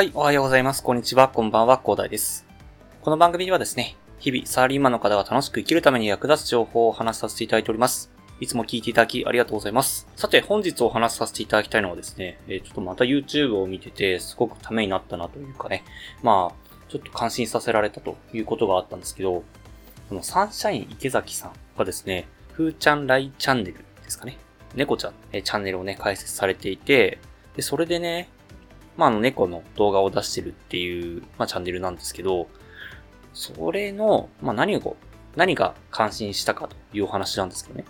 はい、おはようございます。こんにちは、こんばんは、広大です。この番組ではですね、日々サラリーマンの方が楽しく生きるために役立つ情報をお話しさせていただいております。いつも聞いていただきありがとうございます。さて、本日お話しさせていただきたいのはですね、えちょっとまた YouTube を見てて、すごくためになったなというかね、まあ、ちょっと感心させられたということがあったんですけど、このサンシャイン池崎さんがですね、ふーちゃんライチャンネルですかね。猫ちゃん、えチャンネルをね、開設されていて、で、それでね、まあ、あの、猫の動画を出してるっていう、まあ、チャンネルなんですけど、それの、まあ、何を、何が感心したかというお話なんですけどね。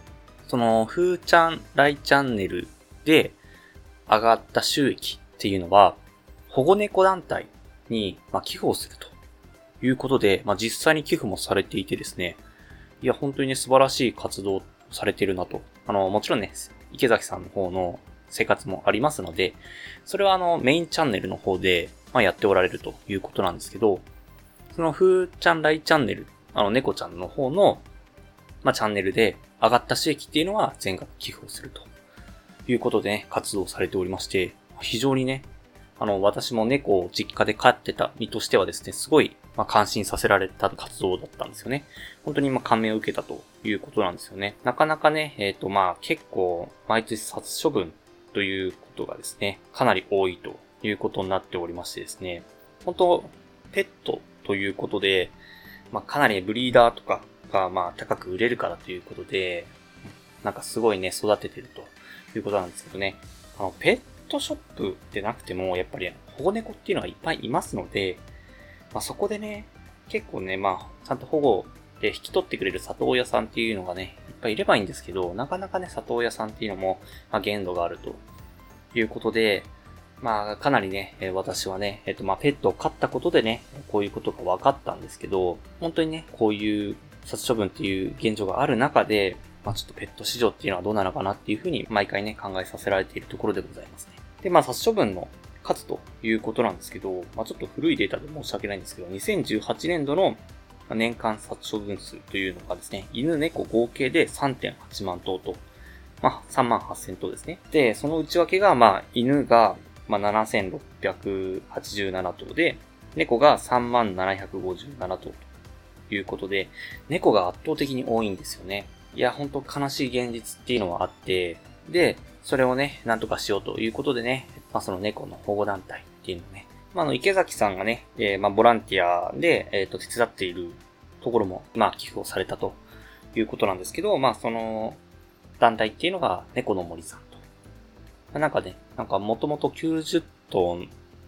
その、ふーちゃんライチャンネルで上がった収益っていうのは、保護猫団体に、まあ、寄付をするということで、まあ、実際に寄付もされていてですね、いや、本当にね、素晴らしい活動されてるなと。あの、もちろんね、池崎さんの方の生活もありますので、それはあの、メインチャンネルの方で、まあ、やっておられるということなんですけど、そのふーちゃんライチャンネル、あの、猫ちゃんの方の、まあ、チャンネルで上がった収益っていうのは全額寄付をするということでね、活動されておりまして、非常にね、あの、私も猫を実家で飼ってた身としてはですね、すごい、まあ、感心させられた活動だったんですよね。本当に、ま、感銘を受けたということなんですよね。なかなかね、えっ、と、まあ、結構、毎年殺処分ということがですね、かなり多いということになっておりましてですね、本当ペットということで、まあ、かなりブリーダーとかが、まあ、高く売れるからということで、なんかすごいね、育ててるということなんですけどね、あの、ペットショップでなくても、やっぱり保護猫っていうのがいっぱいいますので、まあ、そこでね、結構ね、まあ、ちゃんと保護で引き取ってくれる里親さんっていうのがね、ぱいいればいいんですけど、なかなかね、里親さんっていうのも、まあ、限度があるということで、まあ、かなりね、私はね、えっ、と、まあ、ペットを飼ったことでね、こういうことが分かったんですけど、本当にね、こういう殺処分っていう現状がある中で、まあ、ちょっとペット市場っていうのはどうなのかなっていうふうに、毎回ね、考えさせられているところでございますね。で、まあ、殺処分の数ということなんですけど、まあ、ちょっと古いデータで申し訳ないんですけど、2018年度の年間殺処分数というのがですね、犬猫合計で3.8万頭と、まあ、3万8000頭ですね。で、その内訳が、まあ、犬が、まあ、7687頭で、猫が3万757頭ということで、猫が圧倒的に多いんですよね。いや、ほんと悲しい現実っていうのはあって、で、それをね、なんとかしようということでね、まあ、その猫の保護団体っていうのをね、まあ、の、池崎さんがね、えーまあ、ボランティアで、えっ、と、手伝っているところも、まあ、寄付をされたということなんですけど、まあ、その、団体っていうのが、猫の森さんと。まあなんかね、なんかもともと90頭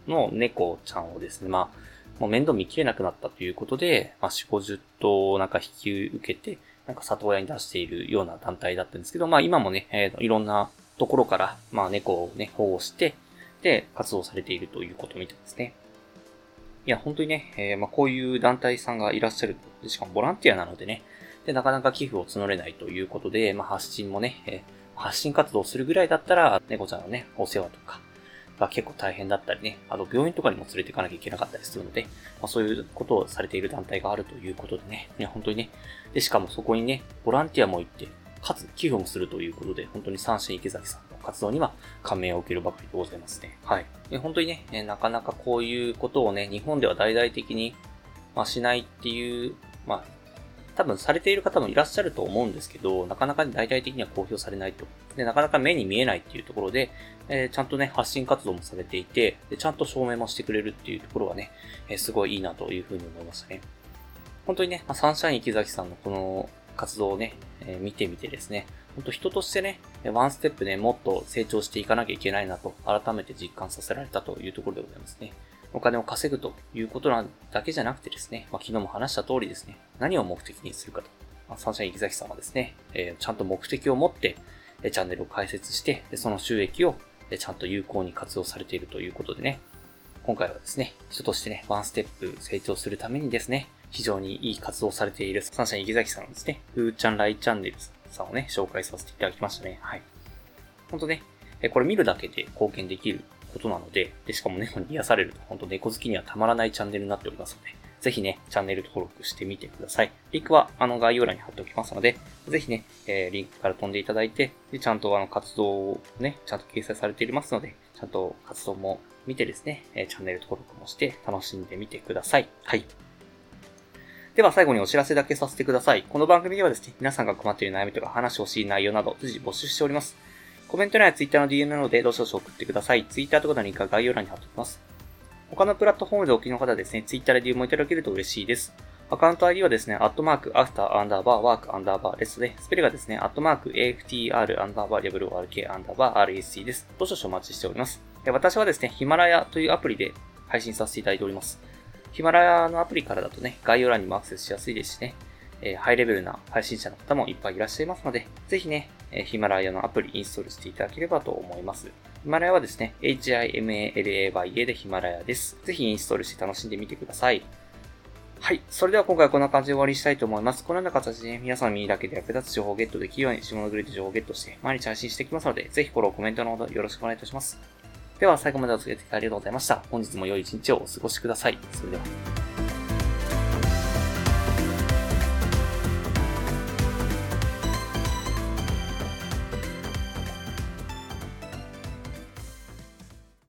の猫ちゃんをですね、まあ、もう面倒見きれなくなったということで、まあ、4、50頭をなんか引き受けて、なんか里親に出しているような団体だったんですけど、まあ今もね、えーいろんなところから、まあ猫をね、保護して、で、活動されているということみたいですね。いや、本当にね、えーまあこういう団体さんがいらっしゃる。しかもボランティアなのでね、で、なかなか寄付を募れないということで、まあ発信もね、えー発信活動するぐらいだったら、猫ちゃんのね、お世話とか、が結構大変だったりね、あと病院とかにも連れて行かなきゃいけなかったりするので、まあ、そういうことをされている団体があるということでね、ね本当にね、で、しかもそこにね、ボランティアも行って、かつ寄付もするということで、本当に三振池崎さん活動には感銘を受けるばかりでございますね。はい。で本当にね、えなかなかこういうことをね、日本では大々的に、まあ、しないっていう、まあ、多分されている方もいらっしゃると思うんですけど、なかなか大々的には公表されないと。で、なかなか目に見えないっていうところで、えーちゃんとね、発信活動もされていて、で、ちゃんと証明もしてくれるっていうところがね、えーすごいいいなというふうに思いましたね。本当にね、まあ、サンシャイン池崎さんのこの活動をね、えー見てみてですね、本当人としてね、ワンステップね、もっと成長していかなきゃいけないなと、改めて実感させられたというところでございますね。お金を稼ぐということなだけじゃなくてですね、まあ、昨日も話した通りですね、何を目的にするかと。まあ、サンシャイン池崎さんはですね、えーちゃんと目的を持って、えチャンネルを開設して、その収益を、えちゃんと有効に活用されているということでね、今回はですね、人としてね、ワンステップ成長するためにですね、非常にいい活動されているサンシャイン池崎さんのですね、ふーちゃんライチャンネルさんさんをね、紹介させていただきましたね。はい。ほんとね、えこれ見るだけで貢献できることなので、で、しかも猫に 癒されると、ほんと猫好きにはたまらないチャンネルになっておりますので、ぜひね、チャンネル登録してみてください。リンクは、あの、概要欄に貼っておきますので、ぜひね、えーリンクから飛んでいただいて、で、ちゃんとあの、活動をね、ちゃんと掲載されていますので、ちゃんと活動も見てですね、えチャンネル登録もして楽しんでみてください。はい。では最後にお知らせだけさせてください。この番組ではですね、皆さんが困っている悩みとか話してほしい内容など随時募集しております。コメント欄や Twitter の DM なのでどしどし送ってください。Twitter とかのリンクは概要欄に貼っておきます。他のプラットフォームでお聞きの方はですね、Twitter で DM もいただけると嬉しいです。アカウント ID はですね、アットマーク、アフター、アンダーバー、ワーク、アンダーバーですで、スペルがですね、アットマーク、AFTR、アンダーバー、WRK、アンダーバー、RSC です。どうしどしお待ちしております。私はですね、ヒマラヤというアプリで配信させていただいております。ヒマラヤのアプリからだとね、概要欄にもアクセスしやすいですしね、えー、ハイレベルな配信者の方もいっぱいいらっしゃいますので、ぜひね、え、ヒマラヤのアプリインストールしていただければと思います。ヒマラヤはですね、HIMALAYA でヒマラヤです。ぜひインストールして楽しんでみてください。はい。それでは今回はこんな感じで終わりにしたいと思います。このような形で、ね、皆さんの耳だけで役立つ情報をゲットできるように、下のグレード情報をゲットして、毎日配信していきますので、ぜひフォロー、コメントのほどよろしくお願いいたします。では、最後までお付き合いありがとうございました。本日も良い一日をお過ごしください。それでは。